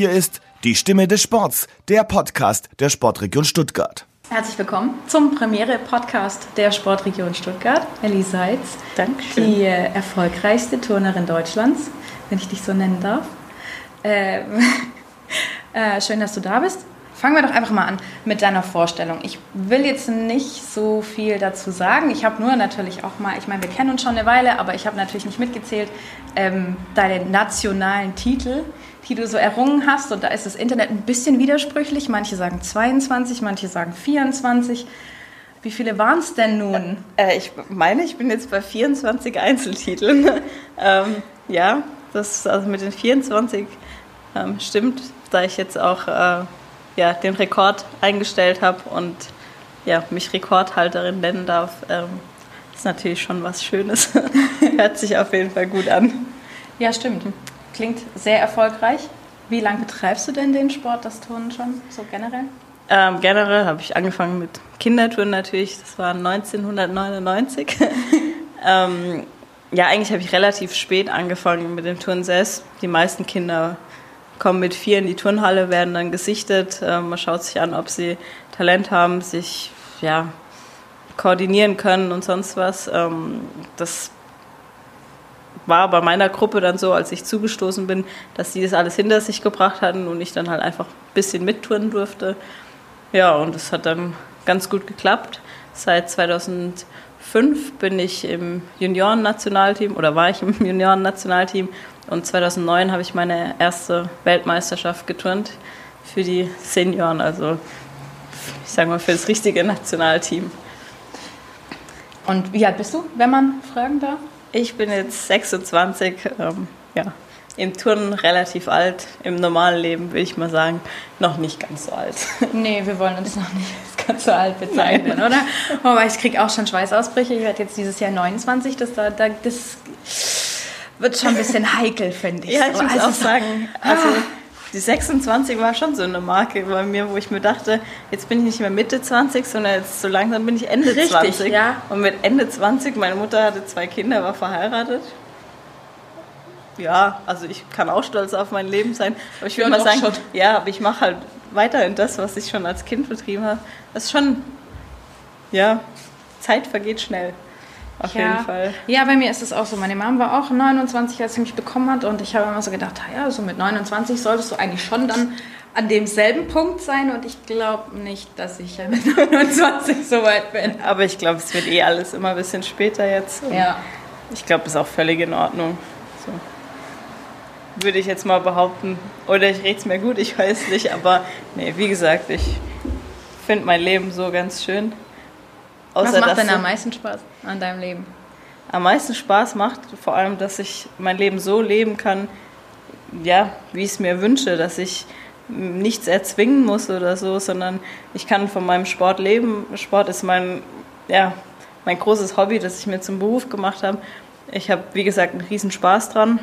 Hier ist die Stimme des Sports, der Podcast der Sportregion Stuttgart. Herzlich willkommen zum Premiere-Podcast der Sportregion Stuttgart. Ellie Seitz, Dankeschön. die äh, erfolgreichste Turnerin Deutschlands, wenn ich dich so nennen darf. Äh, äh, schön, dass du da bist. Fangen wir doch einfach mal an mit deiner Vorstellung. Ich will jetzt nicht so viel dazu sagen. Ich habe nur natürlich auch mal, ich meine, wir kennen uns schon eine Weile, aber ich habe natürlich nicht mitgezählt, ähm, deine nationalen Titel, die du so errungen hast. Und da ist das Internet ein bisschen widersprüchlich. Manche sagen 22, manche sagen 24. Wie viele waren es denn nun? Äh, ich meine, ich bin jetzt bei 24 Einzeltiteln. ähm, ja, das also mit den 24 ähm, stimmt, da ich jetzt auch äh, ja, den Rekord eingestellt habe und ja, mich Rekordhalterin nennen darf. Ähm, ist natürlich schon was Schönes. Hört sich auf jeden Fall gut an. Ja, stimmt. Klingt sehr erfolgreich. Wie lange betreibst du denn den Sport, das Turnen schon, so generell? Ähm, generell habe ich angefangen mit Kindertouren natürlich, das war 1999. ähm, ja, eigentlich habe ich relativ spät angefangen mit dem Turnen selbst. Die meisten Kinder kommen mit vier in die Turnhalle, werden dann gesichtet. Ähm, man schaut sich an, ob sie Talent haben, sich ja, koordinieren können und sonst was. Ähm, das war bei meiner Gruppe dann so, als ich zugestoßen bin, dass sie das alles hinter sich gebracht hatten und ich dann halt einfach ein bisschen mitturnen durfte. Ja, und es hat dann ganz gut geklappt. Seit 2005 bin ich im Junioren-Nationalteam oder war ich im Junioren-Nationalteam und 2009 habe ich meine erste Weltmeisterschaft geturnt für die Senioren, also ich sage mal für das richtige Nationalteam. Und wie alt bist du, wenn man fragen darf? Ich bin jetzt 26, ähm, ja, im Turnen relativ alt, im normalen Leben würde ich mal sagen, noch nicht ganz so alt. Nee, wir wollen uns noch nicht als ganz so alt bezeichnen, Nein. oder? Aber ich kriege auch schon Schweißausbrüche. Ich werde jetzt dieses Jahr 29, das, da, das wird schon ein bisschen heikel, finde ich. Ja, ich muss also, auch sagen, also die 26 war schon so eine Marke bei mir, wo ich mir dachte, jetzt bin ich nicht mehr Mitte 20, sondern jetzt so langsam bin ich Ende Richtig, 20. Ja. Und mit Ende 20, meine Mutter hatte zwei Kinder, war verheiratet. Ja, also ich kann auch stolz auf mein Leben sein. Aber ich würde mal sagen, schon. ja, aber ich mache halt weiterhin das, was ich schon als Kind betrieben habe. Das ist schon, ja, Zeit vergeht schnell. Auf ja. jeden Fall. Ja, bei mir ist es auch so. Meine Mom war auch 29, als sie mich bekommen hat. Und ich habe immer so gedacht, ja, so mit 29 solltest du eigentlich schon dann an demselben Punkt sein. Und ich glaube nicht, dass ich mit 29 so weit bin. Aber ich glaube, es wird eh alles immer ein bisschen später jetzt. Und ja. Ich glaube, das ist auch völlig in Ordnung. So. Würde ich jetzt mal behaupten. Oder ich rede es mir gut, ich weiß nicht. Aber nee, wie gesagt, ich finde mein Leben so ganz schön. Außer, Was macht denn am meisten Spaß an deinem Leben? Am meisten Spaß macht vor allem, dass ich mein Leben so leben kann, ja, wie ich es mir wünsche, dass ich nichts erzwingen muss oder so, sondern ich kann von meinem Sport leben. Sport ist mein, ja, mein großes Hobby, das ich mir zum Beruf gemacht habe. Ich habe, wie gesagt, einen riesen Spaß dran.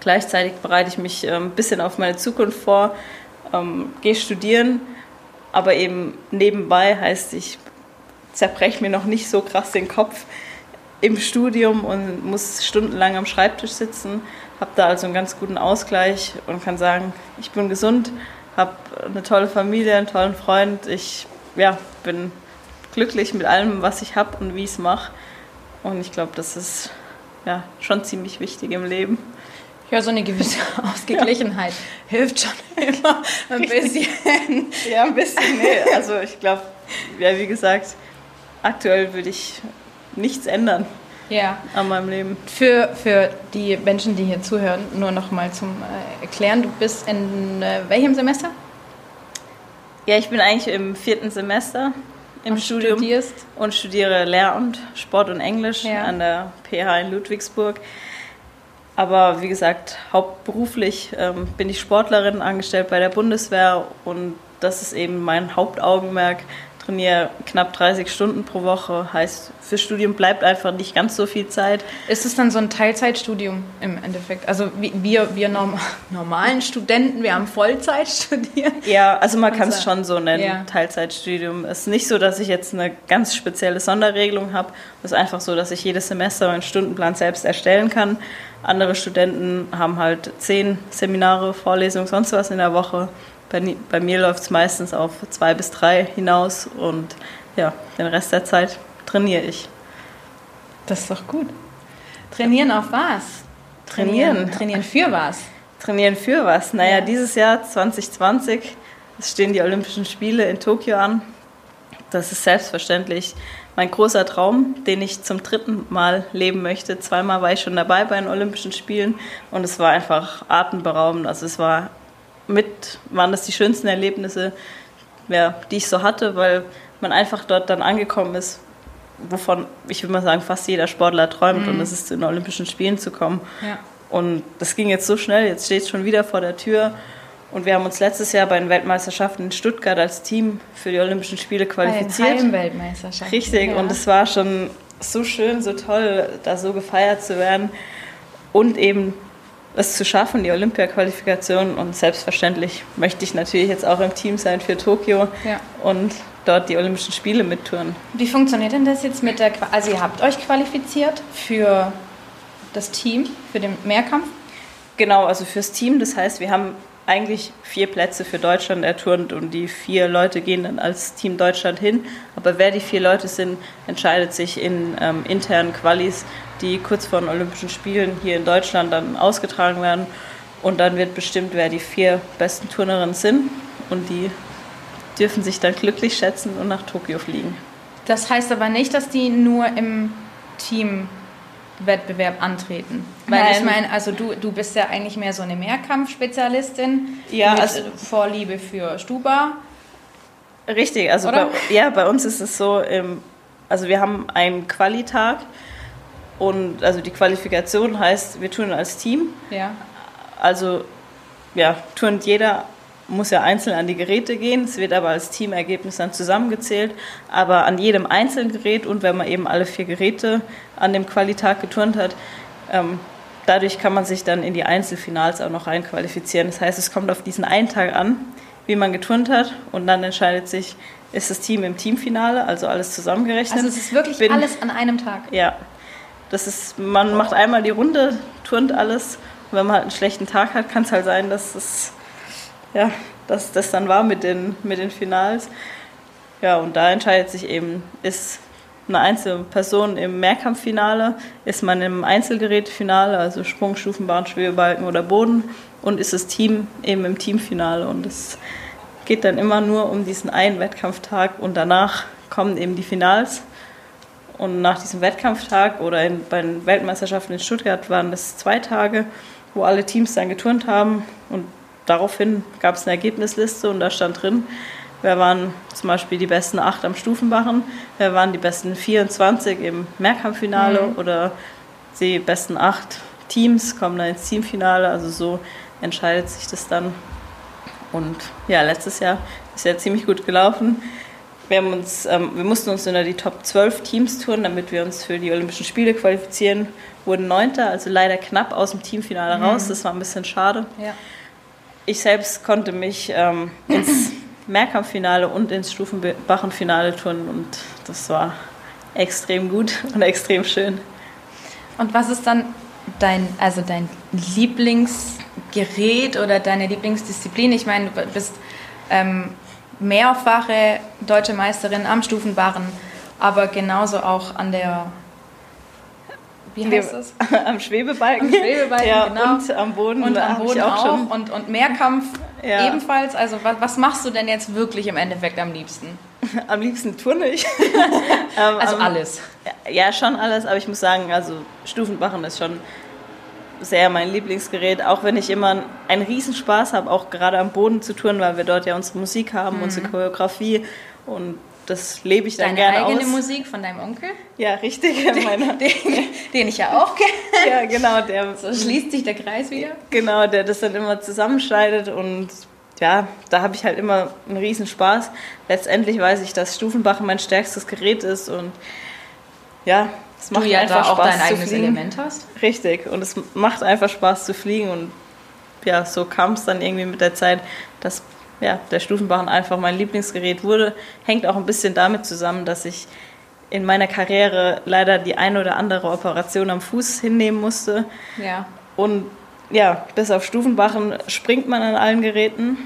Gleichzeitig bereite ich mich ein ähm, bisschen auf meine Zukunft vor, ähm, gehe studieren, aber eben nebenbei heißt, ich zerbreche mir noch nicht so krass den Kopf im Studium und muss stundenlang am Schreibtisch sitzen. Habe da also einen ganz guten Ausgleich und kann sagen, ich bin gesund, habe eine tolle Familie, einen tollen Freund. Ich ja, bin glücklich mit allem, was ich habe und wie ich es mache. Und ich glaube, das ist ja, schon ziemlich wichtig im Leben. Ja, so eine gewisse Ausgeglichenheit ja. hilft schon immer ein bisschen. ja, ein bisschen, nee. Also ich glaube, ja, wie gesagt, aktuell würde ich nichts ändern ja. an meinem Leben. Für, für die Menschen, die hier zuhören, nur noch mal zum äh, Erklären. Du bist in äh, welchem Semester? Ja, ich bin eigentlich im vierten Semester im und Studium studierst? und studiere Lehramt, Sport und Englisch Ja. an der PH in Ludwigsburg. Aber wie gesagt, hauptberuflich ähm, bin ich Sportlerin, angestellt bei der Bundeswehr und das ist eben mein Hauptaugenmerk, trainiere knapp 30 Stunden pro Woche. Heißt, für Studium bleibt einfach nicht ganz so viel Zeit. Ist es dann so ein Teilzeitstudium im Endeffekt? Also wir, wir norm normalen Studenten, wir haben Vollzeit studiert. Ja, also man kann es schon so nennen, ja. Teilzeitstudium. Es ist nicht so, dass ich jetzt eine ganz spezielle Sonderregelung habe. Es ist einfach so, dass ich jedes Semester meinen Stundenplan selbst erstellen kann. Andere Studenten haben halt zehn Seminare, Vorlesungen, sonst was in der Woche. Bei, bei mir läuft es meistens auf zwei bis drei hinaus und ja, den Rest der Zeit trainiere ich. Das ist doch gut. Trainieren auf was? Trainieren. Trainieren für was? Trainieren für was? Naja, ja. dieses Jahr 2020 es stehen die Olympischen Spiele in Tokio an. Das ist selbstverständlich mein großer Traum, den ich zum dritten Mal leben möchte. Zweimal war ich schon dabei bei den Olympischen Spielen und es war einfach atemberaubend. Also es war mit waren das die schönsten Erlebnisse, ja, die ich so hatte, weil man einfach dort dann angekommen ist, wovon ich würde mal sagen, fast jeder Sportler träumt, mhm. und das ist zu den Olympischen Spielen zu kommen. Ja. Und das ging jetzt so schnell, jetzt steht es schon wieder vor der Tür. Und wir haben uns letztes Jahr bei den Weltmeisterschaften in Stuttgart als Team für die Olympischen Spiele qualifiziert. Bei den Weltmeisterschaften. Richtig, ja. und es war schon so schön, so toll, da so gefeiert zu werden. Und eben es zu schaffen, die Olympia-Qualifikation. Und selbstverständlich möchte ich natürlich jetzt auch im Team sein für Tokio ja. und dort die Olympischen Spiele mittouren. Wie funktioniert denn das jetzt mit der, also ihr habt euch qualifiziert für das Team, für den Mehrkampf? Genau, also fürs Team. Das heißt, wir haben eigentlich vier Plätze für Deutschland erturnt und die vier Leute gehen dann als Team Deutschland hin. Aber wer die vier Leute sind, entscheidet sich in ähm, internen Qualis, die kurz vor den Olympischen Spielen hier in Deutschland dann ausgetragen werden. Und dann wird bestimmt, wer die vier besten Turnerinnen sind. Und die dürfen sich dann glücklich schätzen und nach Tokio fliegen. Das heißt aber nicht, dass die nur im Team Wettbewerb antreten. Weil Nein. ich meine, also du, du bist ja eigentlich mehr so eine Mehrkampfspezialistin ja, mit also Vorliebe für Stuba. Richtig, also bei, ja, bei uns ist es so, ähm, also wir haben einen Qualitag und also die Qualifikation heißt, wir tun als Team. Ja. Also ja, turnt jeder muss ja einzeln an die Geräte gehen. Es wird aber als Teamergebnis dann zusammengezählt. Aber an jedem einzelnen Gerät und wenn man eben alle vier Geräte an dem Qualitag geturnt hat, ähm, dadurch kann man sich dann in die Einzelfinals auch noch reinqualifizieren. Das heißt, es kommt auf diesen einen Tag an, wie man geturnt hat und dann entscheidet sich, ist das Team im Teamfinale, also alles zusammengerechnet. Also es ist wirklich Bin, alles an einem Tag? Ja. Das ist, man macht einmal die Runde, turnt alles. Und wenn man halt einen schlechten Tag hat, kann es halt sein, dass es ja, dass das dann war mit den, mit den Finals. Ja, und da entscheidet sich eben, ist eine einzelne Person im Mehrkampffinale, ist man im Einzelgerätefinale, also Sprung, Stufenbahn, Schwebebalken oder Boden und ist das Team eben im Teamfinale und es geht dann immer nur um diesen einen Wettkampftag und danach kommen eben die Finals und nach diesem Wettkampftag oder in, bei den Weltmeisterschaften in Stuttgart waren das zwei Tage, wo alle Teams dann geturnt haben und daraufhin gab es eine Ergebnisliste und da stand drin, wer waren zum Beispiel die besten acht am Stufenbarren, wer waren die besten 24 im Mehrkampffinale mhm. oder die besten acht Teams kommen dann ins Teamfinale. Also so entscheidet sich das dann. Und ja, letztes Jahr ist ja ziemlich gut gelaufen. Wir, haben uns, ähm, wir mussten uns unter die Top 12 Teams touren, damit wir uns für die Olympischen Spiele qualifizieren. Wurden Neunter, also leider knapp aus dem Teamfinale mhm. raus. Das war ein bisschen schade. Ja ich selbst konnte mich ähm, ins Mehrkampffinale und ins Stufenbachenfinale tun und das war extrem gut und extrem schön. Und was ist dann dein, also dein Lieblingsgerät oder deine Lieblingsdisziplin? Ich meine, du bist ähm, mehrfache deutsche Meisterin am Stufenbarren, aber genauso auch an der wie heißt das? am Schwebebalken. Am Schwebebalken, ja, genau. Und am Boden. Und am Boden auch. auch. Schon. Und, und Mehrkampf ja. ebenfalls. Also was, was, machst du denn jetzt wirklich im Endeffekt am liebsten? Am liebsten turne ich. Ähm, also alles? Ja, schon alles. Aber ich muss sagen, also Stufenbachen ist schon sehr mein Lieblingsgerät. Auch wenn ich immer einen Riesenspaß habe, auch gerade am Boden zu turnen, weil wir dort ja unsere Musik haben, mhm. unsere Choreografie. Und das lebe ich dann Deine gerne aus. Deine eigene Musik von deinem Onkel? Ja, richtig. Den, den, den ich ja auch kenne. Ja, genau. Der, so schließt sich der Kreis wieder. Genau, der das dann immer zusammenschneidet und ja, da habe ich halt immer einen riesen Spaß. Letztendlich weiß ich, dass Stufenbach mein stärkstes Gerät ist und ja, es macht du ja einfach da auch Spaß dein eigenes fliegen. Element hast. Richtig, und es macht einfach Spaß zu fliegen und ja, so kam es dann irgendwie mit der Zeit, dass ja, der Stufenbarren einfach mein Lieblingsgerät wurde. Hängt auch ein bisschen damit zusammen, dass ich in meiner Karriere leider die eine oder andere Operation am Fuß hinnehmen musste. Ja. Und ja, bis auf Stufenbarren springt man an allen Geräten.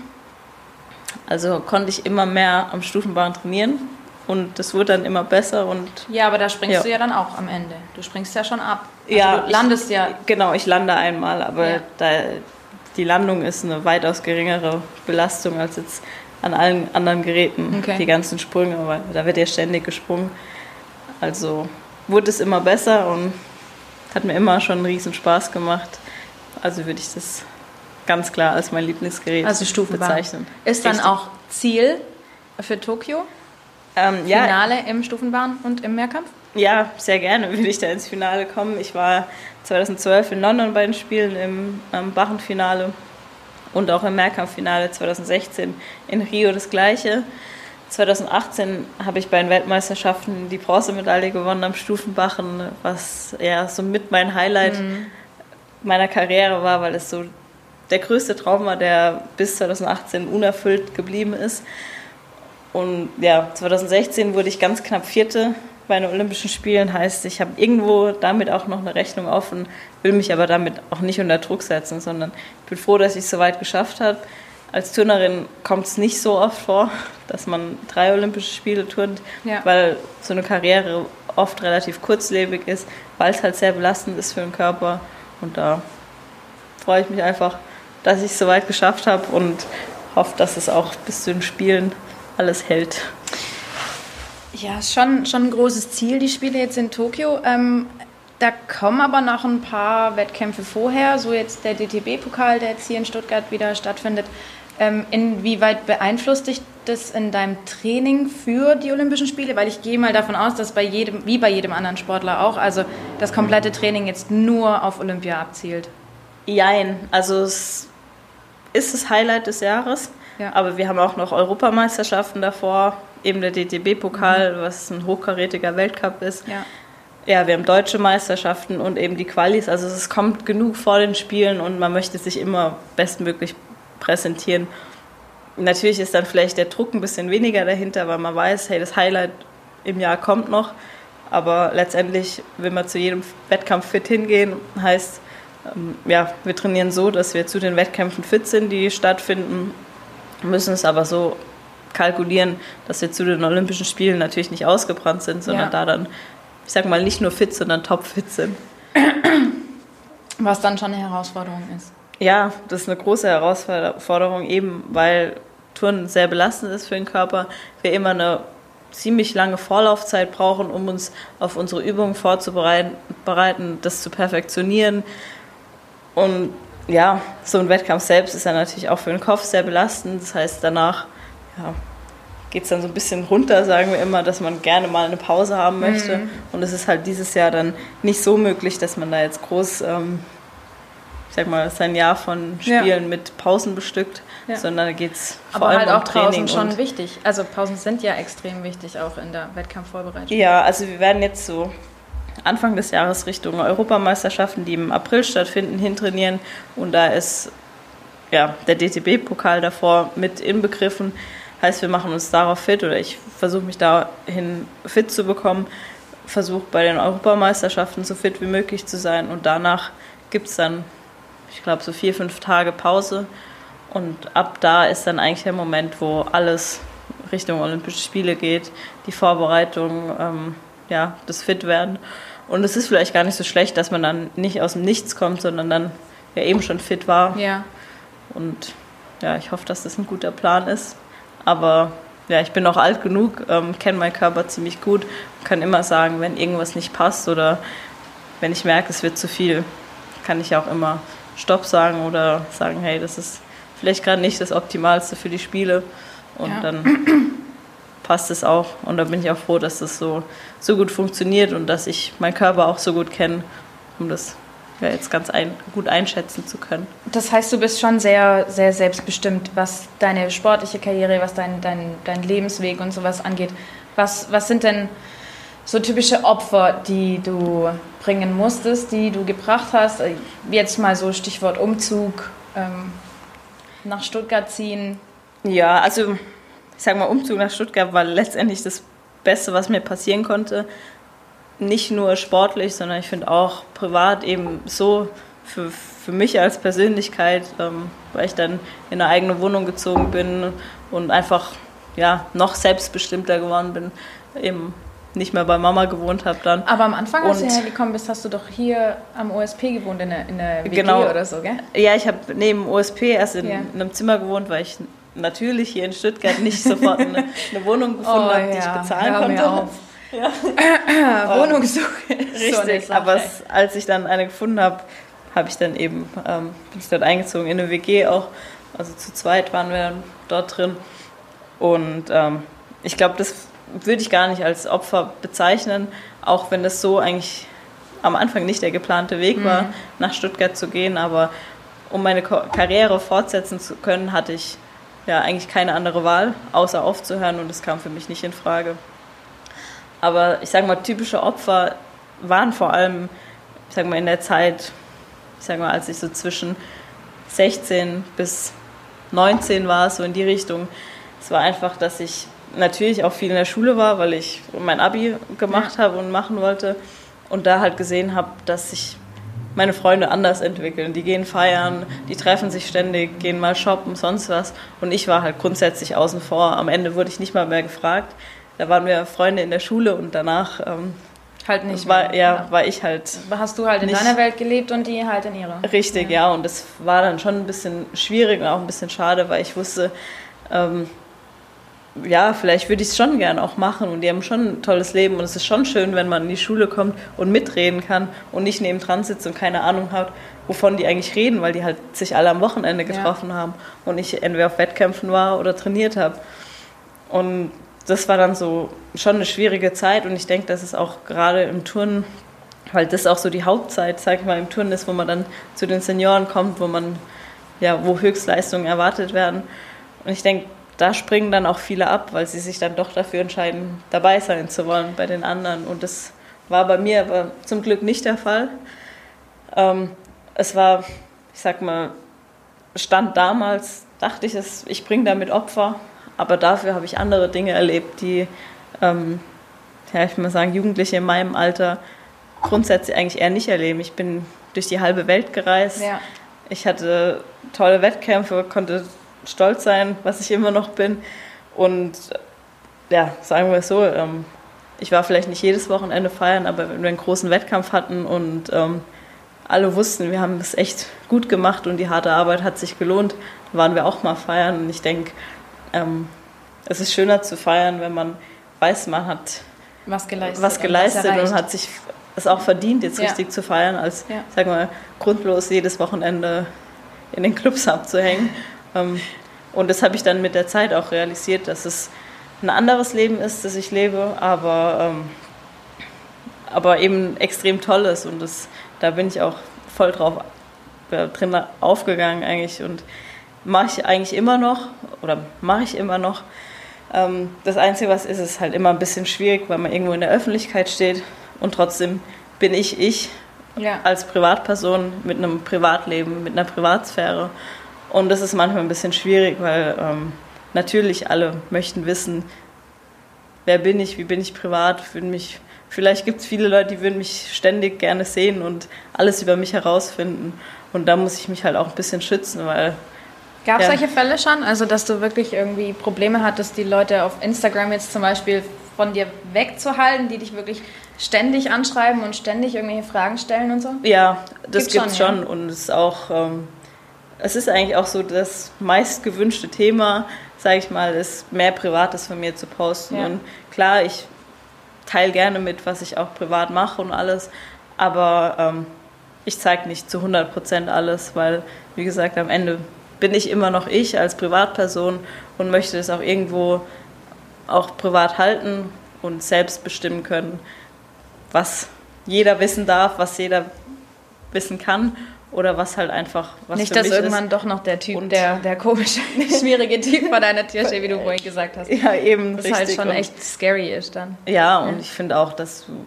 Also konnte ich immer mehr am Stufenbarren trainieren und das wurde dann immer besser und Ja, aber da springst Ja. du ja dann auch am Ende. Du springst ja schon ab. Also Ja, du landest ja. Genau, ich lande einmal, aber Ja. da, die Landung ist eine weitaus geringere Belastung als jetzt an allen anderen Geräten, Okay. die ganzen Sprünge, weil da wird ja ständig gesprungen. Also wurde es immer besser und hat mir immer schon einen riesen Spaß gemacht. Also würde ich das ganz klar als mein Lieblingsgerät Also bezeichnen. Ist dann Richtig. auch Ziel für Tokio? Ähm, ja, Finale im Stufenbahn und im Mehrkampf? Ja, sehr gerne würde ich da ins Finale kommen. Ich war 2012 in London bei den Spielen im ähm, Bachenfinale und auch im Mehrkampffinale 2016 in Rio das gleiche. 2018 habe ich bei den Weltmeisterschaften die Bronzemedaille gewonnen am Stufenbachen, was ja so mit mein Highlight meiner Karriere war, weil es so der größte Traum war, der bis 2018 unerfüllt geblieben ist. Und ja, 2016 wurde ich ganz knapp Vierte bei den Olympischen Spielen. Heißt, ich habe irgendwo damit auch noch eine Rechnung offen, will mich aber damit auch nicht unter Druck setzen, sondern ich bin froh, dass ich es so weit geschafft habe. Als Turnerin kommt es nicht so oft vor, dass man drei Olympische Spiele turnt, Ja. weil so eine Karriere oft relativ kurzlebig ist, weil es halt sehr belastend ist für den Körper. Und da freue ich mich einfach, dass ich es so weit geschafft habe und hoffe, dass es auch bis zu den Spielen alles hält. Ja, schon, schon ein großes Ziel, die Spiele jetzt in Tokio. Ähm, da kommen aber noch ein paar Wettkämpfe vorher, so jetzt der DTB-Pokal, der jetzt hier in Stuttgart wieder stattfindet. Ähm, inwieweit beeinflusst dich das in deinem Training für die Olympischen Spiele? Weil ich gehe mal davon aus, dass bei jedem, wie bei jedem anderen Sportler auch, also das komplette Training jetzt nur auf Olympia abzielt. Jein, also es ist das Highlight des Jahres, Ja. aber wir haben auch noch Europameisterschaften davor, eben der DTB-Pokal, was ein hochkarätiger Weltcup ist. Ja. Ja, wir haben deutsche Meisterschaften und eben die Qualis. Also es kommt genug vor den Spielen und man möchte sich immer bestmöglich präsentieren. Natürlich ist dann vielleicht der Druck ein bisschen weniger dahinter, weil man weiß, hey, das Highlight im Jahr kommt noch. Aber letztendlich will man zu jedem Wettkampf fit hingehen. Heißt, ähm, ja, wir trainieren so, dass wir zu den Wettkämpfen fit sind, die stattfinden, müssen es aber so kalkulieren, dass wir zu den Olympischen Spielen natürlich nicht ausgebrannt sind, sondern Ja. da dann, ich sag mal, nicht nur fit, sondern topfit sind. Was dann schon eine Herausforderung ist. Ja, das ist eine große Herausforderung, eben weil Turnen sehr belastend ist für den Körper. Wir immer eine ziemlich lange Vorlaufzeit brauchen, um uns auf unsere Übungen vorzubereiten, bereiten, das zu perfektionieren. Und ja, so ein Wettkampf selbst ist ja natürlich auch für den Kopf sehr belastend. Das heißt, danach ja, geht es dann so ein bisschen runter, sagen wir immer, dass man gerne mal eine Pause haben möchte. Und es ist halt dieses Jahr dann nicht so möglich, dass man da jetzt groß, ähm, ich sag mal, sein Jahr von Ja. Spielen mit Pausen bestückt, Ja. sondern da geht es vor Aber allem halt um auch Pausen Training. schon und, wichtig. Also Pausen sind ja extrem wichtig auch in der Wettkampfvorbereitung. Ja, also wir werden jetzt so Anfang des Jahres Richtung Europameisterschaften, die im April stattfinden, hintrainieren. Und da ist ja, der DTB-Pokal davor mit inbegriffen. Heißt, wir machen uns darauf fit oder ich versuche mich dahin fit zu bekommen, versuche bei den Europameisterschaften so fit wie möglich zu sein und danach gibt es dann, ich glaube, so vier, fünf Tage Pause und ab da ist dann eigentlich der Moment, wo alles Richtung Olympische Spiele geht, die Vorbereitung, ähm, ja, das Fitwerden. Und es ist vielleicht gar nicht so schlecht, dass man dann nicht aus dem Nichts kommt, sondern dann ja eben schon fit war. Ja. Und ja, ich hoffe, dass das ein guter Plan ist. Aber ja, ich bin auch alt genug, ähm, kenne meinen Körper ziemlich gut, kann immer sagen, wenn irgendwas nicht passt oder wenn ich merke, es wird zu viel, kann ich auch immer Stopp sagen oder sagen, hey, das ist vielleicht gerade nicht das Optimalste für die Spiele. Und Ja. dann passt es auch. Und da bin ich auch froh, dass das so, so gut funktioniert und dass ich meinen Körper auch so gut kenne, um das ja, jetzt ganz ein, gut einschätzen zu können. Das heißt, du bist schon sehr, sehr selbstbestimmt, was deine sportliche Karriere, was dein, dein, dein Lebensweg und sowas angeht. Was, was sind denn so typische Opfer, die du bringen musstest, die du gebracht hast? Jetzt mal so Stichwort Umzug, ähm, nach Stuttgart ziehen. Ja, also ich sage mal, Umzug nach Stuttgart war letztendlich das Beste, was mir passieren konnte. Nicht nur sportlich, sondern ich finde auch privat eben so für, für mich als Persönlichkeit, ähm, weil ich dann in eine eigene Wohnung gezogen bin und einfach ja, noch selbstbestimmter geworden bin, eben nicht mehr bei Mama gewohnt habe dann. Aber am Anfang, als und du hergekommen bist, hast du doch hier am OSP gewohnt, in der, in der WG genau, oder so, gell? Ja, ich habe neben OSP erst in, ja. in einem Zimmer gewohnt, weil ich natürlich hier in Stuttgart nicht sofort eine, eine Wohnung gefunden oh, habe, die ja. ich bezahlen Hör konnte. Auf. Ja. Wohnungssuche. Richtig, so aber es, als ich dann eine gefunden habe, habe ich dann eben, ähm, bin ich dort eingezogen in eine WG auch. Also zu zweit waren wir dort drin. Und ähm, ich glaube, das würde ich gar nicht als Opfer bezeichnen, auch wenn das so eigentlich am Anfang nicht der geplante Weg war, mhm. nach Stuttgart zu gehen. Aber um meine Karriere fortsetzen zu können, hatte ich ja eigentlich keine andere Wahl, außer aufzuhören und das kam für mich nicht in Frage. Aber ich sage mal, typische Opfer waren vor allem, ich sage mal, in der Zeit, ich sage mal, als ich so zwischen 16 bis 19 war, so in die Richtung. Es war einfach, dass ich natürlich auch viel in der Schule war, weil ich mein Abi gemacht ja. habe und machen wollte und da halt gesehen habe, dass sich meine Freunde anders entwickeln. Die gehen feiern, die treffen sich ständig, gehen mal shoppen, sonst was. Und ich war halt grundsätzlich außen vor. Am Ende wurde ich nicht mal mehr gefragt. Da waren wir Freunde in der Schule und danach ähm, halt nicht war, mehr. Ja, war ich halt. Hast du halt in deiner Welt gelebt und die halt in ihrer. Richtig, ja. ja. Und das war dann schon ein bisschen schwierig und auch ein bisschen schade, weil ich wusste, ähm, ja, vielleicht würde ich es schon gern auch machen und die haben schon ein tolles Leben und es ist schon schön, wenn man in die Schule kommt und mitreden kann und nicht neben dran sitzt und keine Ahnung hat, wovon die eigentlich reden, weil die halt sich alle am Wochenende getroffen ja. haben und ich entweder auf Wettkämpfen war oder trainiert habe. Und das war dann so schon eine schwierige Zeit und ich denke, dass es auch gerade im Turnen, weil das auch so die Hauptzeit, sag ich mal, im Turnen ist, wo man dann zu den Senioren kommt, wo man, ja, wo Höchstleistungen erwartet werden. Und ich denke, da springen dann auch viele ab, weil sie sich dann doch dafür entscheiden, dabei sein zu wollen bei den anderen. Und das war bei mir aber zum Glück nicht der Fall. Ähm, es war, ich sag mal, Stand damals, dachte ich, ich bringe damit Opfer, aber dafür habe ich andere Dinge erlebt, die, ähm, ja, ich mal sagen, Jugendliche in meinem Alter grundsätzlich eigentlich eher nicht erleben. Ich bin durch die halbe Welt gereist. Ja. Ich hatte tolle Wettkämpfe, konnte stolz sein, was ich immer noch bin. Und ja, sagen wir es so, ähm, ich war vielleicht nicht jedes Wochenende feiern, aber wenn wir einen großen Wettkampf hatten und ähm, alle wussten, wir haben es echt gut gemacht und die harte Arbeit hat sich gelohnt, waren wir auch mal feiern. Und ich denke, ähm, es ist schöner zu feiern, wenn man weiß, man hat was geleistet, was geleistet und, und, hat sich es auch verdient, jetzt ja. richtig zu feiern, als, ja. sag mal, grundlos jedes Wochenende in den Clubs abzuhängen. Ähm, und das habe ich dann mit der Zeit auch realisiert, dass es ein anderes Leben ist, das ich lebe, aber, ähm, aber eben extrem toll ist. Und das, da bin ich auch voll drauf äh, drin aufgegangen eigentlich und mache ich eigentlich immer noch oder mache ich immer noch. Ähm, das Einzige, was ist, ist halt immer ein bisschen schwierig, weil man irgendwo in der Öffentlichkeit steht und trotzdem bin ich ich ja. als Privatperson mit einem Privatleben, mit einer Privatsphäre. Und das ist manchmal ein bisschen schwierig, weil ähm, natürlich alle möchten wissen, wer bin ich, wie bin ich privat, mich, vielleicht gibt es viele Leute, die würden mich ständig gerne sehen und alles über mich herausfinden. Und da muss ich mich halt auch ein bisschen schützen, weil Gab es ja. solche Fälle schon? Also, dass du wirklich irgendwie Probleme hattest, die Leute auf Instagram jetzt zum Beispiel von dir wegzuhalten, die dich wirklich ständig anschreiben und ständig irgendwelche Fragen stellen und so? Ja, das gibt es schon. schon. Ja. Und es ist auch, ähm, es ist eigentlich auch so das meist gewünschte Thema, sage ich mal, ist mehr Privates von mir zu posten. Ja. Und klar, ich teile gerne mit, was ich auch privat mache und alles, aber ähm, ich zeige nicht zu 100 Prozent alles, weil, wie gesagt, am Ende bin ich immer noch ich als Privatperson und möchte es auch irgendwo auch privat halten und selbst bestimmen können, was jeder wissen darf, was jeder wissen kann oder was halt einfach was Nicht, dass irgendwann ist. doch noch der Typ, Und- der, der komische, schwierige Typ vor deiner Tür steht, wie du vorhin gesagt hast. Ja, eben Das halt schon echt scary ist dann. Ja, und ich finde auch, dass, du-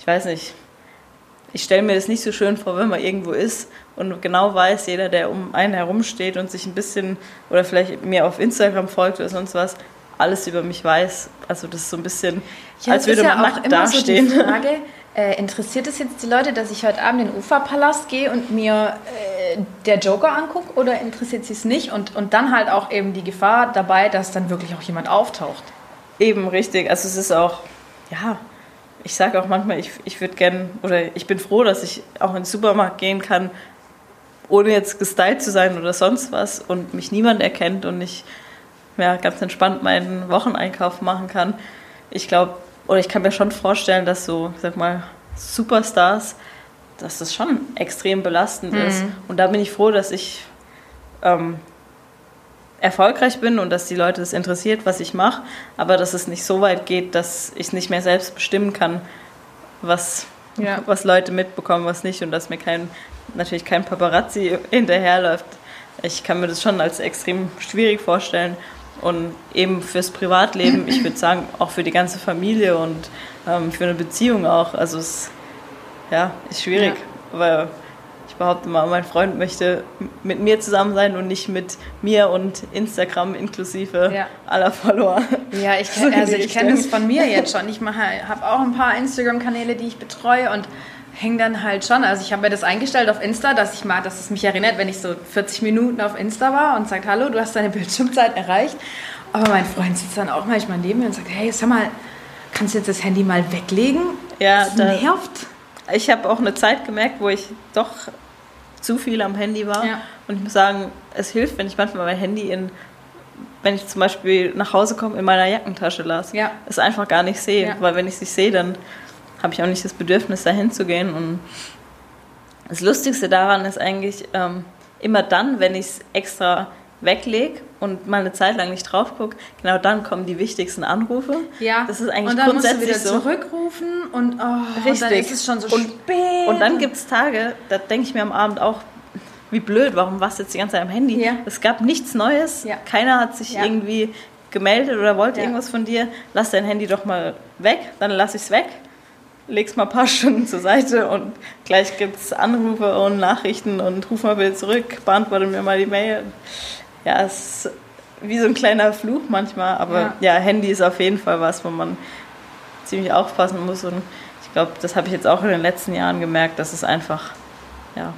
ich weiß nicht, ich stelle mir das nicht so schön vor, wenn man irgendwo ist und genau weiß, jeder, der um einen herum steht und sich ein bisschen oder vielleicht mir auf Instagram folgt oder sonst was, alles über mich weiß. Also das ist so ein bisschen, als das würde ja man auch nackt dastehen. so die Frage, äh, interessiert es jetzt die Leute, dass ich heute Abend in den Uferpalast gehe und mir äh, der Joker angucke oder interessiert sie es nicht? Und, und dann halt auch eben die Gefahr dabei, dass dann wirklich auch jemand auftaucht. Eben richtig. Also es ist auch, ja, ich sage auch manchmal, ich, ich würde gern oder ich bin froh, dass ich auch in den Supermarkt gehen kann, ohne jetzt gestylt zu sein oder sonst was und mich niemand erkennt und ich ja, ganz entspannt meinen Wocheneinkauf machen kann. Ich glaube, oder ich kann mir schon vorstellen, dass so, sag mal, Superstars, dass das schon extrem belastend ist. Und da bin ich froh, dass ich ähm, erfolgreich bin und dass die Leute es interessiert, was ich mache, aber dass es nicht so weit geht, dass ich nicht mehr selbst bestimmen kann, was, Ja. was Leute mitbekommen, was nicht und dass mir kein, natürlich kein Paparazzi hinterherläuft. Ich kann mir das schon als extrem schwierig vorstellen und eben fürs Privatleben, ich würde sagen, auch für die ganze Familie und ähm, für eine Beziehung auch. Also es ja, ist schwierig, weil ich behaupte mal, mein Freund möchte mit mir zusammen sein und nicht mit mir und Instagram inklusive Ja. aller Follower. Ja, ich, also ich kenne das von mir jetzt schon. Ich habe auch ein paar Instagram-Kanäle, die ich betreue und hänge dann halt schon. Also ich habe mir das eingestellt auf Insta, dass ich mag, dass es mich erinnert, wenn ich so 40 Minuten auf Insta war und sagt, hallo, du hast deine Bildschirmzeit erreicht. Aber mein Freund sitzt dann auch manchmal neben mir und sagt, hey, sag mal, kannst du jetzt das Handy mal weglegen? Ja, das da- nervt. Ich habe auch eine Zeit gemerkt, wo ich doch zu viel am Handy war. Ja. Und ich muss sagen, es hilft, wenn ich manchmal mein Handy in, wenn ich zum Beispiel nach Hause komme, in meiner Jackentasche lasse. Ja. Es einfach gar nicht sehe. Ja. Weil wenn ich es nicht sehe, dann habe ich auch nicht das Bedürfnis, dahin zu gehen. Und das Lustigste daran ist eigentlich, ähm, immer dann, wenn ich es extra weglege und mal eine Zeit lang nicht drauf gucke, genau dann kommen die wichtigsten Anrufe. Ja, Das ist eigentlich und dann musst du grundsätzlich wieder so. zurückrufen und, oh, und Richtig. dann ist es schon so Und- spät. Und dann gibt es Tage, da denke ich mir am Abend auch, wie blöd, warum warst du jetzt die ganze Zeit am Handy? Ja. Es gab nichts Neues, Ja. keiner hat sich Ja. irgendwie gemeldet oder wollte irgendwas von dir. Lass dein Handy doch mal weg, dann lass ich es weg, leg's mal ein paar Stunden zur Seite und gleich gibt es Anrufe und Nachrichten und ruf mal bitte zurück, beantworte mir mal die Mail. Ja, es ist wie so ein kleiner Fluch manchmal, aber Ja. ja, Handy ist auf jeden Fall was, wo man ziemlich aufpassen muss und ich glaube, das habe ich jetzt auch in den letzten Jahren gemerkt, dass es einfach, ja,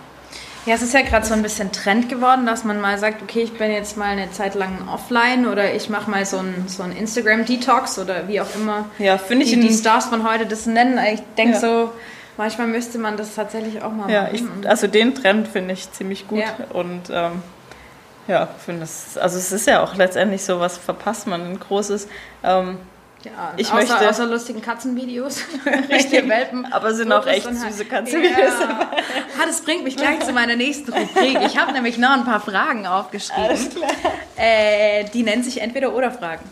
Ja, es ist ja gerade so ein bisschen Trend geworden, dass man mal sagt, okay, ich bin jetzt mal eine Zeit lang offline oder ich mache mal so ein, so ein Instagram-Detox oder wie auch immer Ja, finde ich die, die Stars von heute das nennen. Ich denke Ja. so, manchmal müsste man das tatsächlich auch mal Ja, machen. ich, also den Trend finde ich ziemlich gut Ja. und ähm, ja, finde es, also es ist ja auch letztendlich so, was verpasst man ein großes. Ähm, ja, ich außer, möchte- außer lustigen Katzenvideos. Richtige Welpen. aber sind auch echt und halt- süße Katzenvideos Ja. Ah, das bringt mich gleich zu meiner nächsten Rubrik. Ich habe nämlich noch ein paar Fragen aufgeschrieben. Äh, die nennen sich entweder oder Fragen.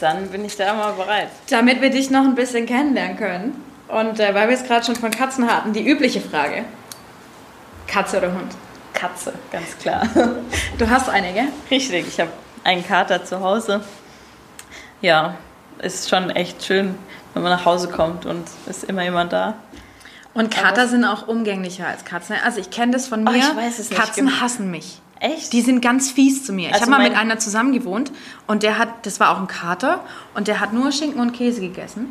Dann bin ich da mal bereit. Damit wir dich noch ein bisschen kennenlernen können. Und äh, weil wir es gerade schon von Katzen hatten, die übliche Frage. Katze oder Hund? Katze, ganz klar. Du hast eine, gell? Richtig, ich habe einen Kater zu Hause. Ja, ist schon echt schön, wenn man nach Hause kommt und ist immer jemand da. Und Kater sind auch umgänglicher als Katzen. Also ich kenne das von mir. Oh, ich weiß es nicht Katzen genau. hassen mich. Echt? Die sind ganz fies zu mir. Ich Also habe mal mit einer zusammen gewohnt und der hat, das war auch ein Kater und der hat nur Schinken und Käse gegessen.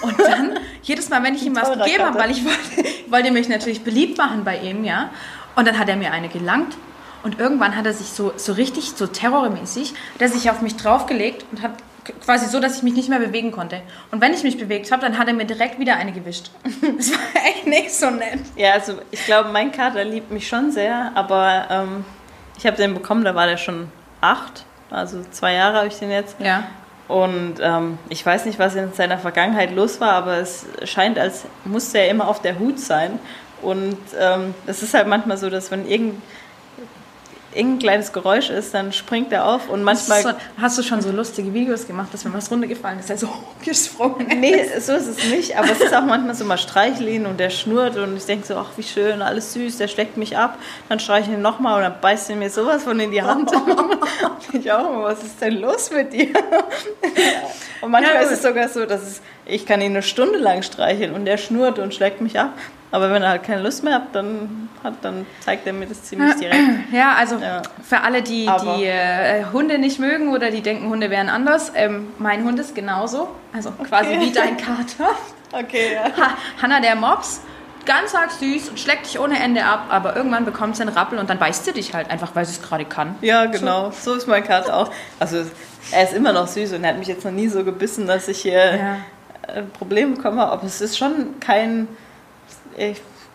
Und dann, jedes Mal, wenn ich ihm was gegeben habe, weil ich wollte, wollte mich natürlich beliebt machen bei ihm, ja. Und dann hat er mir eine gelangt und irgendwann hat er sich so, so richtig, so terrormäßig, hat er sich auf mich draufgelegt und hat quasi so, dass ich mich nicht mehr bewegen konnte. Und wenn ich mich bewegt habe, dann hat er mir direkt wieder eine gewischt. Das war echt nicht so nett. Ja, also ich glaube, mein Kater liebt mich schon sehr, aber ähm, ich habe den bekommen, da war der schon acht, also zwei Jahre habe ich den jetzt. Ja. Und ähm, ich weiß nicht, was in seiner Vergangenheit los war, aber es scheint, als musste er immer auf der Hut sein. Und ähm, es ist halt manchmal so, dass wenn irgend, irgendein kleines Geräusch ist, dann springt er auf und manchmal. So, hast du schon so lustige Videos gemacht, dass wenn was runtergefallen ist, er so hochgesprungen Nee, so ist es nicht, aber es ist auch manchmal so mal streicheln und der schnurrt und ich denke so, ach wie schön, alles süß, der schlägt mich ab, dann streiche ich ihn nochmal und dann beißt er mir sowas von in die Hand. ich auch, was ist denn los mit dir? und manchmal Ja, ist es sogar so, dass es, ich kann ihn eine Stunde lang streicheln und der schnurrt und schlägt mich ab. Aber wenn er halt keine Lust mehr hat, dann, hat, dann zeigt er mir das ziemlich direkt. Ja, also Ja. für alle, die, Aber- die äh, Hunde nicht mögen oder die denken, Hunde wären anders, ähm, mein Hund ist genauso. Also quasi wie dein Kater. Okay, ja. Ha, Hanna, der Mops, ganz arg süß und schlägt dich ohne Ende ab, aber irgendwann bekommt sie einen Rappel und dann beißt sie dich halt einfach, weil sie es gerade kann. Ja, genau. So ist mein Kater auch. Also er ist immer noch süß und er hat mich jetzt noch nie so gebissen, dass ich hier Ja. Äh, Probleme bekomme. Aber es ist schon kein,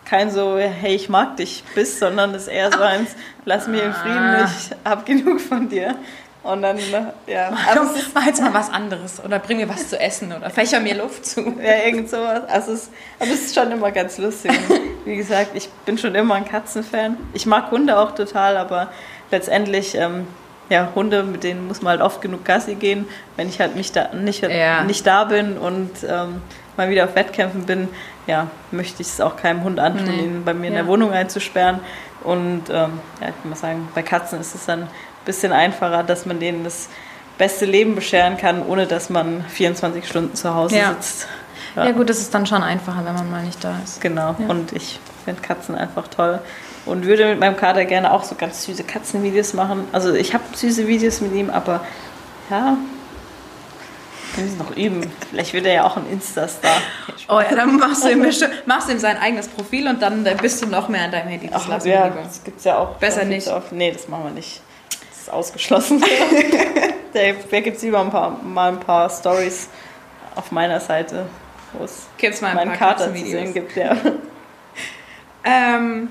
kein so, hey, ich mag dich Biss, sondern es ist eher so eins, lass mich in Frieden, ich hab genug von dir. Und dann, äh, ja, aber Komm, mach jetzt mal was anderes oder bring mir was zu essen oder fächer mir Luft zu. Ja, irgend sowas. Also es, aber es ist schon immer ganz lustig. Wie gesagt, ich bin schon immer ein Katzenfan. Ich mag Hunde auch total, aber letztendlich, ähm, ja, Hunde, mit denen muss man halt oft genug Gassi gehen. Wenn ich halt nicht da, nicht, Ja. nicht da bin und ähm, mal wieder auf Wettkämpfen bin, ja, möchte ich es auch keinem Hund antun, Nee. ihn bei mir in Ja. der Wohnung einzusperren. Und ähm, ja, ich muss sagen, bei Katzen ist es dann ein bisschen einfacher, dass man denen das beste Leben bescheren kann, ohne dass man 24 Stunden zu Hause Ja. sitzt. Ja. gut, das ist dann schon einfacher, wenn man mal nicht da ist. Genau. Und ich finde Katzen einfach toll. Und würde mit meinem Kater gerne auch so ganz süße Katzenvideos machen. Also ich habe süße Videos mit ihm, aber ja, wir müssen noch üben. Vielleicht wird er ja auch ein Insta-Star. Oh ja, dann machst du ihm, machst du ihm sein eigenes Profil und dann bist du noch mehr an deinem Handy. Das Ach, ja, das gibt's ja auch. Besser nicht. Auch. Nee, das machen wir nicht. Das ist ausgeschlossen. da da gibt es lieber ein paar, mal ein paar Stories auf meiner Seite, wo es meinen Kater zu sehen gibt. Ja. Ähm,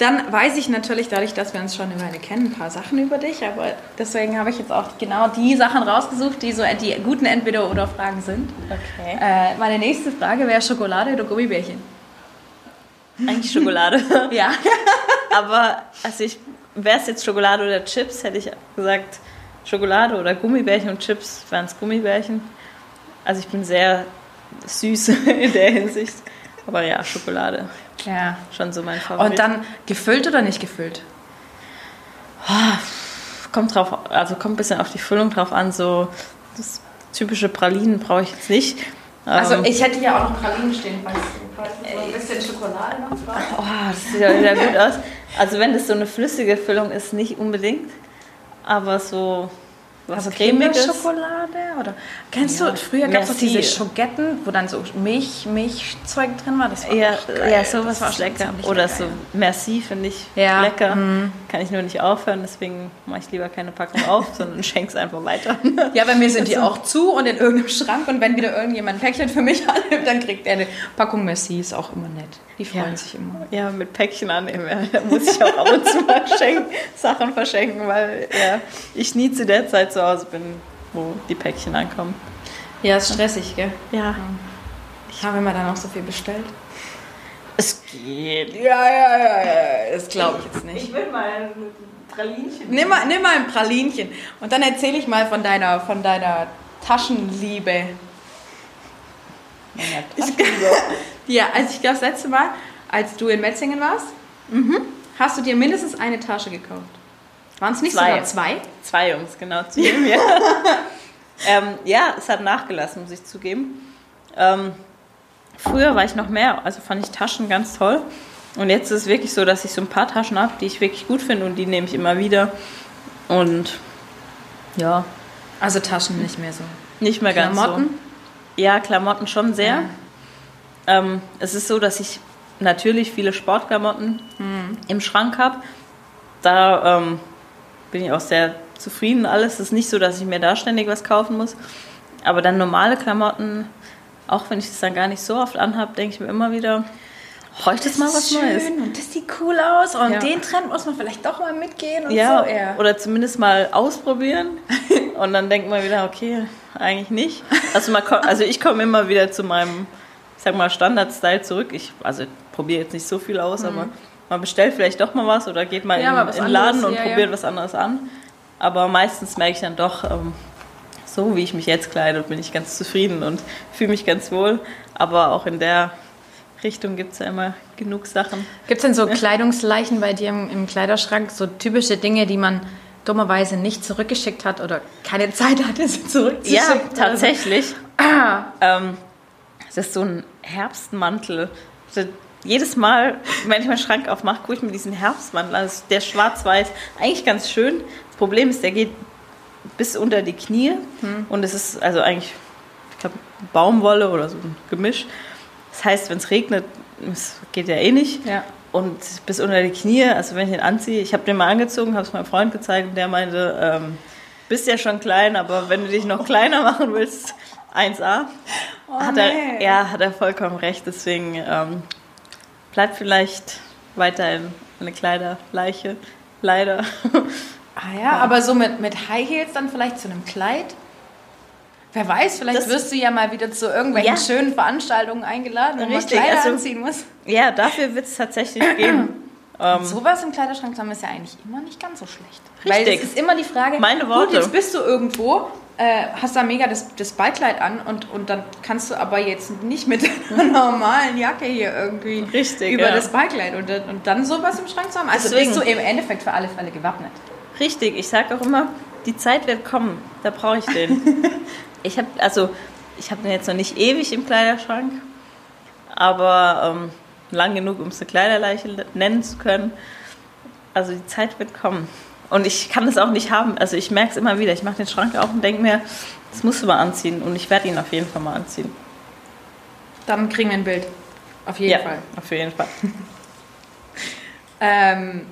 dann weiß ich natürlich, dadurch, dass wir uns schon eine Weile kennen, ein paar Sachen über dich, aber deswegen habe ich jetzt auch genau die Sachen rausgesucht, die so die guten Entweder-Oder-Fragen sind. Okay. Äh, meine nächste Frage wäre Schokolade oder Gummibärchen? Eigentlich Schokolade. Ja. Aber also ich wäre es jetzt Schokolade oder Chips, hätte ich gesagt Schokolade oder Gummibärchen und Chips wären es Gummibärchen. Also ich bin sehr süß in der Hinsicht. Aber ja, Schokolade. Ja. Schon so mein Favorit. Und dann gefüllt oder nicht gefüllt? kommt drauf, also kommt ein bisschen auf die Füllung drauf an. So das typische Pralinen brauche ich jetzt nicht. Also Ähm, ich hätte ja auch noch Pralinen stehen, falls du so ein bisschen Schokolade noch drauf. Oh, das sieht ja wieder gut aus. Also wenn das so eine flüssige Füllung ist, nicht unbedingt. Aber so was Also cremiges. Schokolade oder kennst Ja. du früher gab es doch diese Schogetten, wo dann so Milch Milchzeug drin war, das war Ja, ja, sowas Das war lecker. Oder lecker, so ja. Merci finde ich Ja, lecker. mhm. Kann ich nur nicht aufhören, deswegen mache ich lieber keine Packung auf, sondern schenke es einfach weiter. Ja, bei mir sind die auch zu und in irgendeinem Schrank und wenn wieder irgendjemand ein Päckchen für mich annimmt, dann kriegt er eine Packung Merci, ist auch immer nett. Die freuen Ja. sich immer. Ja, mit Päckchen annehmen. Da muss ich auch ab und zu mal schenken, Sachen verschenken, weil ja, ich nie zu der Zeit zu Hause bin, wo die Päckchen ankommen. Ja, ist stressig, gell? Ja, Ich habe immer dann auch so viel bestellt. es geht. Ja, ja, ja, ja, das glaube ich jetzt nicht. will mal ein Pralinchen. Nimm mal, nimm mal ein Pralinchen und dann erzähle ich mal von deiner, von deiner Taschenliebe. Ja, also ich glaube, das letzte Mal, als du in Metzingen warst, hast du dir mindestens eine Tasche gekauft. Waren es nicht Zwei. sogar zwei? Zwei Jungs, genau, zu ihm, ja. ähm, ja, es hat nachgelassen, muss ich zugeben. Ähm, früher war ich noch mehr, also fand ich Taschen ganz toll. Und jetzt ist es wirklich so, dass ich so ein paar Taschen habe, die ich wirklich gut finde und die nehme ich immer wieder. Und ja, Also Taschen nicht mehr so. nicht mehr ganz Klamotten? so. Ja, Klamotten schon sehr. Ja. Ähm, es ist so, dass ich natürlich viele Sportklamotten im Schrank habe. Da ähm, bin ich auch sehr zufrieden. Alles ist nicht so, dass ich mir da ständig was kaufen muss. Aber dann normale Klamotten, auch wenn ich das dann gar nicht so oft anhabe, denke ich mir immer wieder, bräuchte es mal was schön Neues. und das sieht cool aus und Ja. den Trend muss man vielleicht doch mal mitgehen und Ja, so. Ja. oder zumindest mal ausprobieren. Und dann denkt man wieder, okay, eigentlich nicht. Also, man also ich komme immer wieder zu meinem, sag mal, Standard-Style zurück. Ich also probiere jetzt nicht so viel aus, aber man bestellt vielleicht doch mal was oder geht mal Ja, in, in den Laden und ja, ja. probiert was anderes an. Aber meistens merke ich dann doch, ähm, so wie ich mich jetzt kleide, bin ich ganz zufrieden und fühle mich ganz wohl. Aber auch in der Richtung gibt es ja immer genug Sachen. Gibt es denn so Kleidungsleichen bei dir im, im Kleiderschrank? So typische Dinge, die man dummerweise nicht zurückgeschickt hat oder keine Zeit hatte, sie zurückzuschicken? Ja, oder so? tatsächlich. Ähm, es ist so ein Herbstmantel. Also jedes Mal, wenn ich meinen Schrank aufmache, gucke ich mir diesen Herbstmantel an. Also der ist schwarz-weiß, eigentlich ganz schön. Das Problem ist, der geht bis unter die Knie und es ist also eigentlich, ich glaube, Baumwolle oder so ein Gemisch. Das heißt, wenn es regnet, es geht ja eh nicht. Ja. Und bis unter die Knie, also wenn ich den anziehe, ich habe den mal angezogen, habe es meinem Freund gezeigt und der meinte, ähm, bist ja schon klein, aber wenn du dich noch kleiner machen willst, 1A, hat, er, nee. ja, hat er vollkommen recht. Deswegen ähm, bleibt vielleicht weiterhin eine Kleiderleiche, leider. Ah ja, aber so mit, mit High Heels dann vielleicht zu einem Kleid? Wer weiß, vielleicht Das- wirst du ja mal wieder zu irgendwelchen Ja. schönen Veranstaltungen eingeladen, wo man Kleider also- anziehen muss. ja, dafür wird es tatsächlich gehen. Ähm, Sowas im Kleiderschrank zu haben ist ja eigentlich immer nicht ganz so schlecht. Richtig. Weil es ist immer die Frage, Meine gut, Worte. jetzt bist du irgendwo, äh, hast da mega das, das Ballkleid an und, und dann kannst du aber jetzt nicht mit einer normalen Jacke hier irgendwie Richtig, über ja. das Ballkleid und, dann- und dann sowas im Schrank zu haben. Also Deswegen. bist du im Endeffekt für alle Fälle gewappnet. Richtig, ich sage auch immer, die Zeit wird kommen, da brauche ich den. ich habe also, ich habe den jetzt noch nicht ewig im Kleiderschrank, aber ähm, lang genug, um es eine Kleiderleiche nennen zu können. Also die Zeit wird kommen. Und ich kann das auch nicht haben. Also ich merke es immer wieder. Ich mache den Schrank auf und denke mir, das musst du mal anziehen. Und ich werde ihn auf jeden Fall mal anziehen. Dann kriegen wir ein Bild. Auf jeden ja, Fall. auf jeden Fall. Ähm,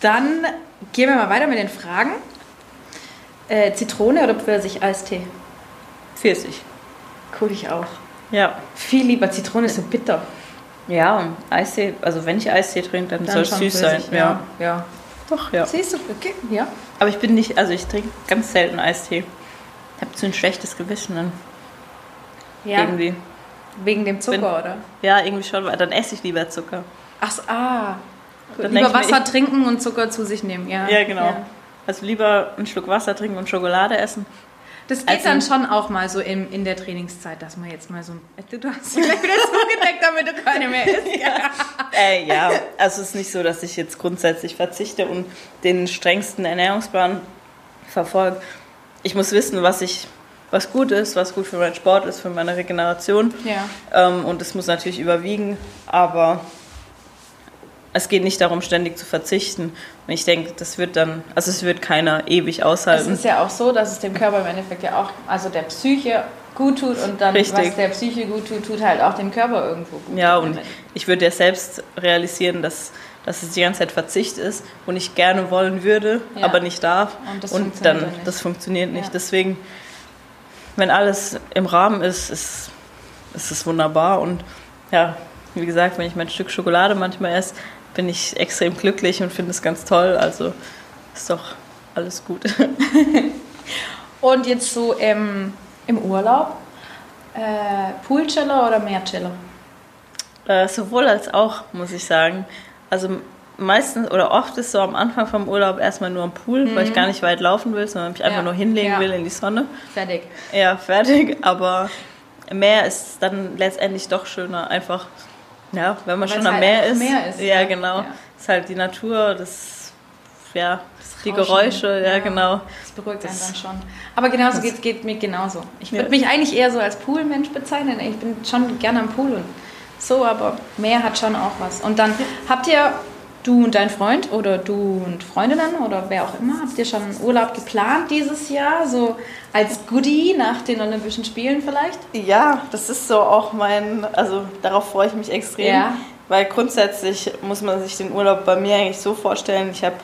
dann gehen wir mal weiter mit den Fragen. Äh, Zitrone oder Pfirsich-Eistee? Pfirsich. Cool, ich auch. Ja. Viel lieber. Zitrone ist so bitter. Ja, und Eistee, also wenn ich Eistee trinke, dann, soll es süß sein. Pfirsich, Ja. ja. Doch, ja. Siehst du, okay, ja. Aber ich bin nicht, also ich trinke ganz selten Eistee. Ich habe so ein schlechtes Gewissen dann Ja, irgendwie. wegen dem Zucker, Bin- oder? Ja, irgendwie schon, weil dann esse ich lieber Zucker. Ach, so, ah. Dann Lieber ich mir, Wasser trinken und Zucker zu sich nehmen, ja. Ja, genau. Ja. Also lieber einen Schluck Wasser trinken und Schokolade essen. Das geht Also- dann schon auch mal so in, in der Trainingszeit, dass man jetzt mal so... Du, du hast dich gleich wieder zugedeckt, damit du keine mehr isst. Äh, ja, also es ist nicht so, dass ich jetzt grundsätzlich verzichte und den strengsten Ernährungsplan verfolge. Ich muss wissen, was ich, was gut ist, was gut für meinen Sport ist, für meine Regeneration. Ja. Ähm, und es muss natürlich überwiegen, aber es geht nicht darum, ständig zu verzichten. Und ich denke, das wird dann, also es wird keiner ewig Es aushalten. ist ja auch so, dass es dem Körper im Endeffekt ja auch, also der Psyche gut tut und dann, Richtig. was der Psyche gut tut, tut halt auch dem Körper irgendwo gut. Ja, und ich würde ja selbst realisieren, dass, dass es die ganze Zeit Verzicht ist und ich gerne wollen würde, Ja. aber nicht darf. Und das und funktioniert dann, dann nicht. das funktioniert nicht. Ja. Deswegen, wenn alles im Rahmen ist, ist, ist es wunderbar. Und ja, wie gesagt, wenn ich mein Stück Schokolade manchmal esse, bin ich extrem glücklich und finde es ganz toll. Also ist doch alles gut. Und jetzt so im, im Urlaub, äh, Poolchiller oder Meerchiller? Äh, sowohl als auch, muss ich sagen. Also meistens oder oft ist so am Anfang vom Urlaub erstmal nur am Pool, weil ich gar nicht weit laufen will, sondern mich einfach Mhm. Ja. nur hinlegen Ja. will in die Sonne. Fertig. Ja, fertig. Aber Meer ist dann letztendlich doch schöner. Einfach, ja, wenn man Weil schon am halt Meer ist. Meer ist, Ja, ja. genau. Ja. Ist halt die Natur, das, ja, die Rauschen. Geräusche, ja, Ja. genau. Das beruhigt einen Das- dann schon. Aber genauso geht es geht mir genauso. Ich würde Ja. mich eigentlich eher so als Poolmensch bezeichnen. Ich bin schon gerne am Pool und so, aber Meer hat schon auch was. Und dann habt ihr, du und dein Freund oder du und Freundinnen oder wer auch immer, habt ihr schon einen Urlaub geplant dieses Jahr? So als Goodie nach den Olympischen Spielen vielleicht? Ja, das ist so auch mein, also darauf freue ich mich extrem. Ja. Weil grundsätzlich muss man sich den Urlaub bei mir eigentlich so vorstellen, ich habe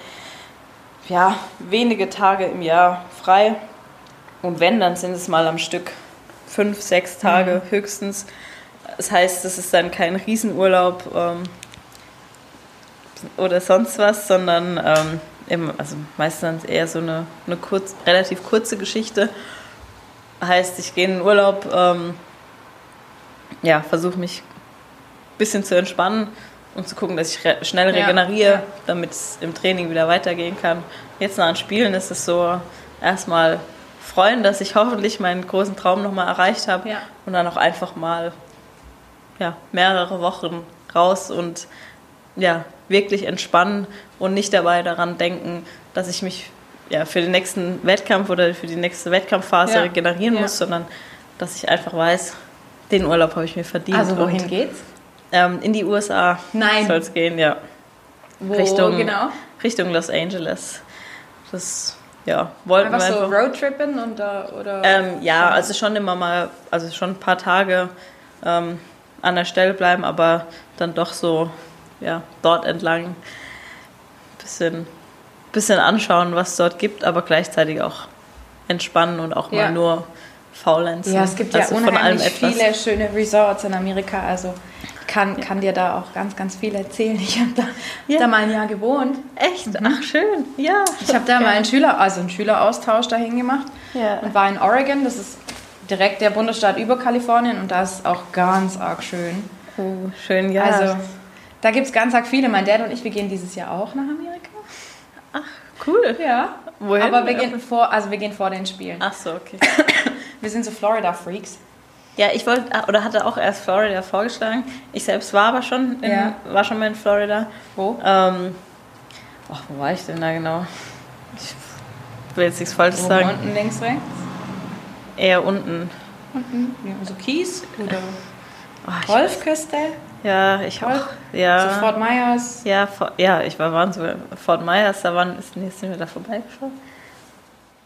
ja wenige Tage im Jahr frei. Und wenn, dann sind es mal am Stück fünf, sechs Tage höchstens. Das heißt, es ist dann kein Riesenurlaub ähm, oder sonst was, sondern ähm, eben, also meistens eher so eine, eine kurz, relativ kurze Geschichte. Heißt, ich gehe in den Urlaub, ähm, ja, versuche mich ein bisschen zu entspannen, um zu gucken, dass ich re schnell Ja. regeneriere, Ja. damit es im Training wieder weitergehen kann. Jetzt nach den Spielen ist es so erstmal freuen, dass ich hoffentlich meinen großen Traum nochmal erreicht habe Ja. und dann auch einfach mal ja, mehrere Wochen raus und ja, wirklich entspannen und nicht dabei daran denken, dass ich mich ja, für den nächsten Wettkampf oder für die nächste Wettkampfphase Ja. regenerieren Ja. muss, sondern dass ich einfach weiß, den Urlaub habe ich mir verdient. Also wohin und, geht's? ähm, in die USA Nein. soll es gehen, ja. Wo Richtung, genau? Richtung Los Angeles. Das, ja, wollten Einfach wir so einfach. Roadtrippen und da, oder? Ähm, ja, also schon immer mal, also schon ein paar Tage ähm, an der Stelle bleiben, aber dann doch so, ja, dort entlang bisschen, bisschen anschauen, was es dort gibt, aber gleichzeitig auch entspannen und auch Ja. mal nur faulenzen. Ja, es gibt Also ja unheimlich viele schöne Resorts in Amerika. Also kann, kann dir da auch ganz, ganz viel erzählen. Ich habe da, Ja. da mal ein Jahr gewohnt. Echt? Ach, schön. Ja. Ich habe da mal einen Schüler, also einen Schüleraustausch dahin gemacht Ja. und war in Oregon. Das ist direkt der Bundesstaat über Kalifornien und da ist es auch ganz arg schön. Oh, schön, ja. Also da gibt es ganz arg viele. Mein Dad und ich, wir gehen dieses Jahr auch nach Amerika. cool. Ja. Wohin? Aber wir gehen vor, also wir gehen vor den Spielen. Ach so, okay. Wir sind so Florida-Freaks. Ja, ich wollte oder hatte auch erst Florida vorgeschlagen. Ich selbst war aber schon in, Ja. war schon mal in Florida. Wo? Ähm, ach, wo war ich denn da genau? Ich will jetzt nichts Falsches sagen. unten, links, rechts? Eher unten. Unten? Ja, so Kies oder Oh, Golfküste? Ja, ich auch. Ja. So Fort Myers? ja, Fort- ja, ich war waren so Fort Myers, da waren ist, nee, sind wir da vorbeigeschaut.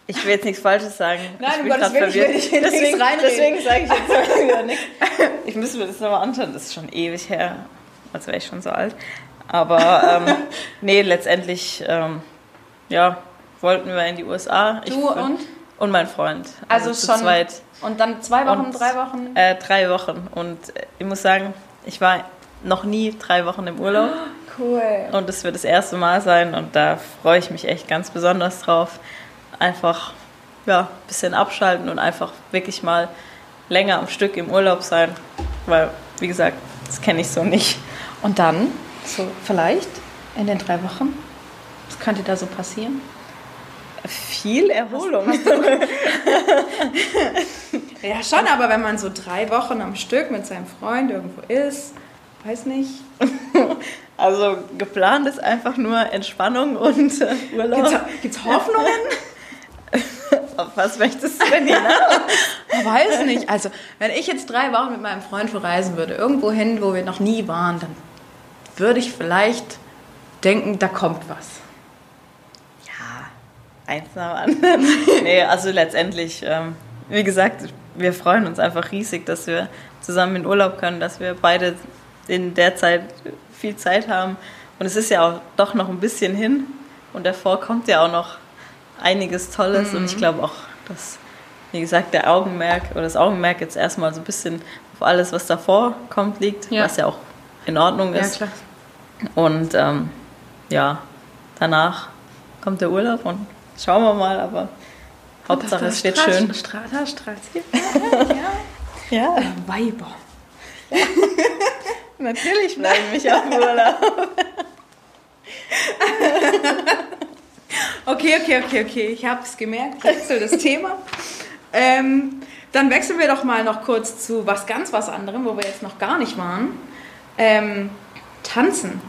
Ich will jetzt nichts Falsches sagen. Nein, ich um Gottes Willen, ich will verwirrt. nicht deswegen, deswegen sage ich jetzt wieder nichts. Ich müsste mir das nochmal anschauen, das ist schon ewig her, als wäre ich schon so alt. Aber ähm, nee, letztendlich, ähm, ja, wollten wir in die USA. Ich Du bin- und? Und mein Freund. Also zu schon zweit. Und dann zwei Wochen, Und- drei Wochen? Äh, drei Wochen. Und äh, ich muss sagen, ich war noch nie drei Wochen im Urlaub. Cool. Und es wird das erste Mal sein und da freue ich mich echt ganz besonders drauf. Einfach ja, ein bisschen abschalten und einfach wirklich mal länger am Stück im Urlaub sein. Weil, wie gesagt, das kenne ich so nicht. Und dann, so vielleicht in den drei Wochen, was könnte da so passieren? Viel Erholung. Ja, schon, aber wenn man so drei Wochen am Stück mit seinem Freund irgendwo ist, weiß nicht. Also geplant ist einfach nur Entspannung und äh, Urlaub. Gibt's, gibt's Hoffnungen? Auf was möchtest du denn hinaus? Weiß nicht. Also, wenn ich jetzt drei Wochen mit meinem Freund verreisen würde, irgendwo hin, wo wir noch nie waren, dann würde ich vielleicht denken, da kommt was. Ja, eins nach dem anderen. nee, also letztendlich, ähm, wie gesagt, wir freuen uns einfach riesig, dass wir zusammen in Urlaub können, dass wir beide in der Zeit viel Zeit haben. Und es ist ja auch doch noch ein bisschen hin und davor kommt ja auch noch einiges Tolles und ich glaube auch, dass, wie gesagt, der Augenmerk oder das Augenmerk jetzt erstmal so ein bisschen auf alles, was davor kommt, liegt, Ja. was ja auch in Ordnung ist. klar. Und ähm, ja, danach kommt der Urlaub und schauen wir mal, aber Hauptsache es steht schön. Strata, Strata. Ja, Weiber. natürlich bleiben mich auf Urlaub. Okay, okay, okay, okay. Ich habe es gemerkt. Ich wechsle das Thema. Ähm, dann wechseln wir doch mal noch kurz zu was ganz was anderem, wo wir jetzt noch gar nicht waren. Ähm, tanzen.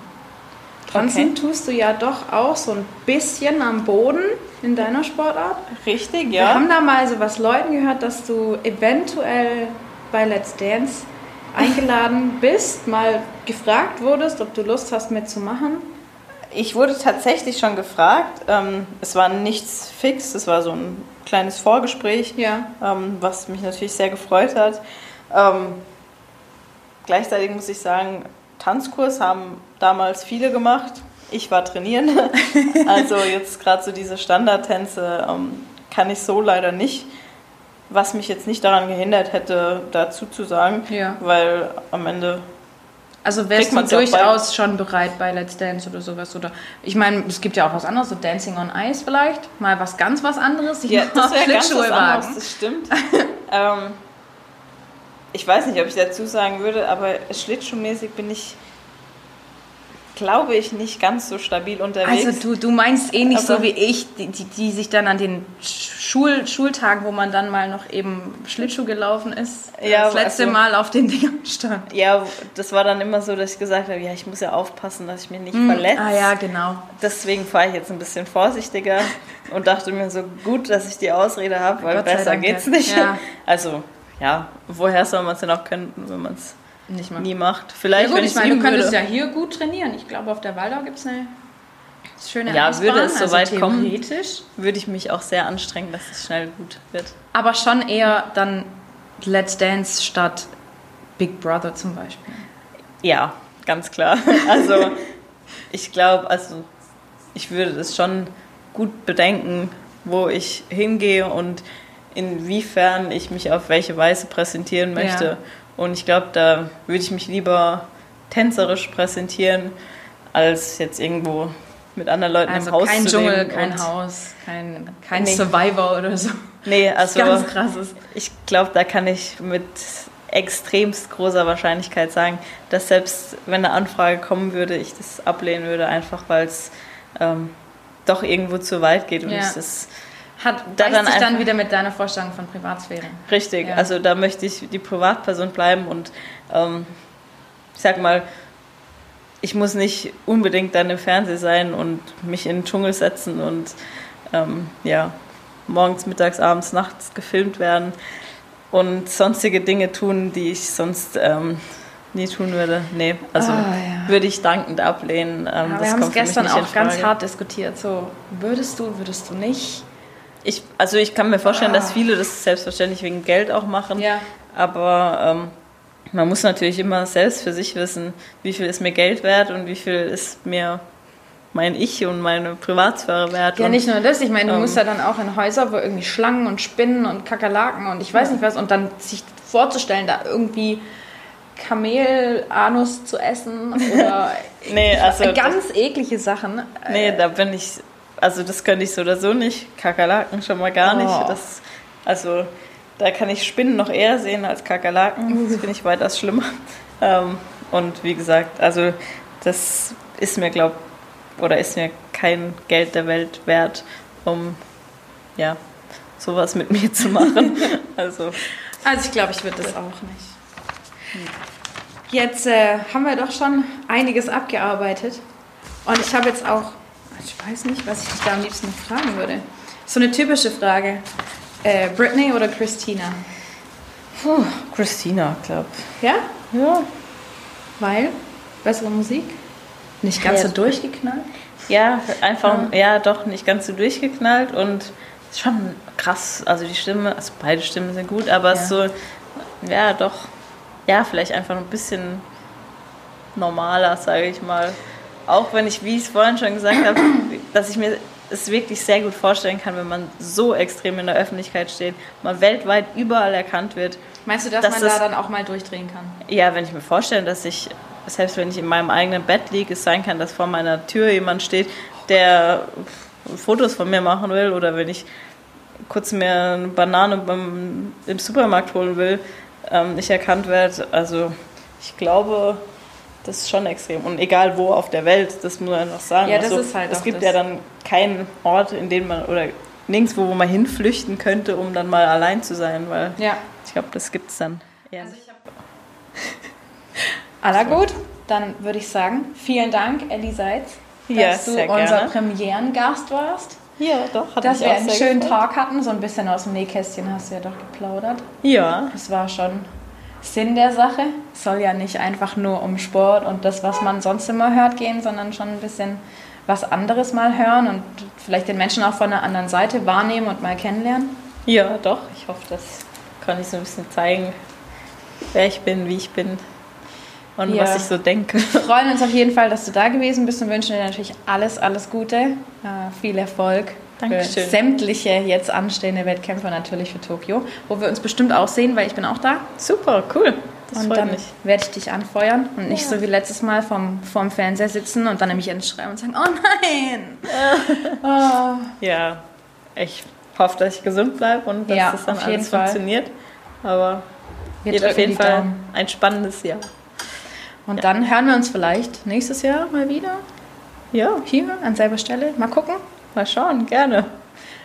Tanzen Okay. tust du ja doch auch so ein bisschen am Boden in deiner Sportart. Richtig, Wir haben da mal so was Leuten gehört, dass du eventuell bei Let's Dance eingeladen bist, mal gefragt wurdest, ob du Lust hast mitzumachen. Ich wurde tatsächlich schon gefragt. Ähm, es war nichts fix, es war so ein kleines Vorgespräch, Ja. ähm, was mich natürlich sehr gefreut hat. Ähm, gleichzeitig muss ich sagen, Tanzkurs haben damals viele gemacht. Ich war trainieren. also jetzt gerade so diese Standardtänze ähm, kann ich so leider nicht. Was mich jetzt nicht daran gehindert hätte, dazu zu sagen, Ja. weil am Ende Also wärst du durchaus schon bereit bei Let's Dance oder sowas? Oder ich meine, es gibt ja auch was anderes, so Dancing on Ice vielleicht. Mal was ganz was anderes. Ich Ja, das wäre ganz was anderes, das stimmt. ähm, ich weiß nicht, ob ich dazu sagen würde, aber schlittschuhmäßig bin ich glaube ich, nicht ganz so stabil unterwegs. Also du, du meinst ähnlich Aber- so wie ich, die, die, die sich dann an den Schul, Schultagen, wo man dann mal noch eben Schlittschuh gelaufen ist, Ja, das letzte also- Mal auf den Dingern stand. ja, das war dann immer so, dass ich gesagt habe, ja, ich muss ja aufpassen, dass ich mich nicht verletze. Ah ja, genau. Deswegen fahre ich jetzt ein bisschen vorsichtiger und dachte mir so, gut, dass ich die Ausrede habe, weil besser Dank, geht's nicht. Ja. Also, ja, woher soll man es denn auch können, wenn man es Nicht mal. nie macht? Ja Vielleicht, gut, wenn ich meine, du könntest würde. ja hier gut trainieren. Ich glaube, auf der Waldau gibt es eine schöne Ja, Eisbahn, würde es also soweit kommen. theoretisch. würde ich mich auch sehr anstrengen, dass es schnell gut wird. Aber schon eher dann Let's Dance statt Big Brother zum Beispiel. Ja, ganz klar. Also ich glaube, also ich würde das schon gut bedenken, wo ich hingehe und inwiefern ich mich auf welche Weise präsentieren möchte. Ja. Und ich glaube, da würde ich mich lieber tänzerisch präsentieren, als jetzt irgendwo mit anderen Leuten Also im Haus kein zu Dschungel, leben kein Haus, kein, kein Nee. Survivor oder so. Nee, also Ganz krasses. ich glaube, da kann ich mit extremst großer Wahrscheinlichkeit sagen, dass selbst wenn eine Anfrage kommen würde, ich das ablehnen würde, einfach weil es ähm, doch irgendwo zu weit geht und Ja. es ist Hat Da beißt dann sich dann wieder mit deiner Vorstellung von Privatsphäre. richtig. Ja. Also da möchte ich die Privatperson bleiben und ähm, ich sag mal, ich muss nicht unbedingt dann im Fernsehen sein und mich in den Dschungel setzen und ähm, ja, morgens, mittags, abends, nachts gefilmt werden und sonstige Dinge tun, die ich sonst ähm, nie tun würde. Nee, also Ah, ja. würde ich dankend ablehnen. Ähm, wir haben es gestern auch ganz hart diskutiert. So, würdest du, würdest du nicht? Ich, also ich kann mir vorstellen, Ah. dass viele das selbstverständlich wegen Geld auch machen. Ja. Aber ähm, man muss natürlich immer selbst für sich wissen, wie viel ist mir Geld wert und wie viel ist mir mein Ich und meine Privatsphäre wert. Ja, nicht nur das. Ich meine, du ähm, musst ja dann auch in Häuser, wo irgendwie Schlangen und Spinnen und Kakerlaken und ich weiß nicht was und dann sich vorzustellen, da irgendwie Kamelanus zu essen oder Nee, also ganz eklige Sachen. Nee, da bin ich, also das könnte ich so oder so nicht. Kakerlaken schon mal gar Oh. nicht. Das, also da kann ich Spinnen noch eher sehen als Kakerlaken. Das finde ich weitaus schlimmer. Ähm, und wie gesagt, also das ist mir, glaub, oder ist mir kein Geld der Welt wert, um ja sowas mit mir zu machen. Also Also ich glaube, ich würde das auch nicht. Jetzt äh, haben wir doch schon einiges abgearbeitet. Und ich habe jetzt auch, ich weiß nicht, was ich dich da am liebsten fragen würde. So eine typische Frage. Äh, Britney oder Christina? puh, Christina, glaube Ja? Ja. Weil? Bessere Musik? Nicht ganz Ja. so durchgeknallt? Ja, einfach, ja, doch nicht ganz so durchgeknallt und ist schon krass. Also die Stimme, also beide Stimmen sind gut, aber es ist so, ja, doch, ja, vielleicht einfach ein bisschen normaler, sage ich mal. Auch wenn ich, wie ich es vorhin schon gesagt habe, dass ich mir es wirklich sehr gut vorstellen kann, wenn man so extrem in der Öffentlichkeit steht, man weltweit überall erkannt wird. Meinst du, dass Das man da ist- dann auch mal durchdrehen kann? Ja, wenn ich mir vorstelle, dass ich, selbst wenn ich in meinem eigenen Bett liege, es sein kann, dass vor meiner Tür jemand steht, der Fotos von mir machen will oder wenn ich kurz mir eine Banane beim, im Supermarkt holen will, ähm, nicht erkannt werde. Also ich glaube, das ist schon extrem. Und egal wo auf der Welt, das muss man noch sagen. Ja, das also, ist halt Es gibt das. ja dann keinen Ort, in dem man, oder nirgendwo, wo man hinflüchten könnte, um dann mal allein zu sein, weil Ja. ich glaube, das gibt es dann eher nicht. Aller gut, dann würde ich sagen, vielen Dank, Elli Seitz, dass Ja, du unser gerne. Premierengast warst. Ja, doch, hat Dass wir einen schönen gefreut. Tag hatten, so ein bisschen aus dem Nähkästchen hast du ja doch geplaudert. Ja, Das war schon Sinn der Sache. Es soll ja nicht einfach nur um Sport und das, was man sonst immer hört, gehen, sondern schon ein bisschen was anderes mal hören und vielleicht den Menschen auch von einer anderen Seite wahrnehmen und mal kennenlernen. ja, doch. Ich hoffe, das kann ich so ein bisschen zeigen, wer ich bin, wie ich bin und Ja. was ich so denke. Wir freuen uns auf jeden Fall, dass du da gewesen bist und wünschen dir natürlich alles, alles Gute, äh, viel Erfolg. Dankeschön. Für sämtliche jetzt anstehende Wettkämpfe natürlich für Tokio, wo wir uns bestimmt auch sehen, weil ich bin auch da. Super, cool. Das und dann werde ich dich anfeuern und nicht so wie letztes Mal vom, vorm Fernseher sitzen und dann nämlich entschreiben und sagen, oh nein! oh. Ja, ich hoffe, dass ich gesund bleibe und dass Ja, das dann alles Fall. funktioniert. Aber Wir wird auf jeden Fall Daumen. ein spannendes Jahr. Und dann hören wir uns vielleicht nächstes Jahr mal wieder Ja, hier an selber Stelle. Mal gucken. Mal schauen, gerne.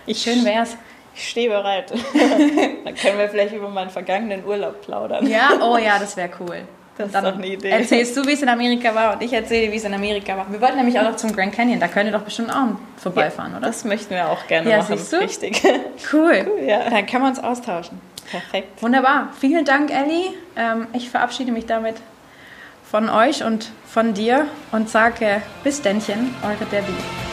Ich, Schön wär's. ich stehe bereit. Dann können wir vielleicht über meinen vergangenen Urlaub plaudern. Ja, oh ja, das wäre cool. Das ist Dann doch eine Idee. erzählst du, wie es in Amerika war und ich erzähle, wie es in Amerika war. Wir wollten nämlich auch noch zum Grand Canyon. Da könnt ihr doch bestimmt auch vorbeifahren, oder? Das möchten wir auch gerne Ja, machen. siehst du? Richtig. Cool. ja. Dann können wir uns austauschen. Perfekt. Wunderbar. Vielen Dank, Ellie. Ähm, ich verabschiede mich damit von euch und von dir und sage bis Dännchen, eure Debbie.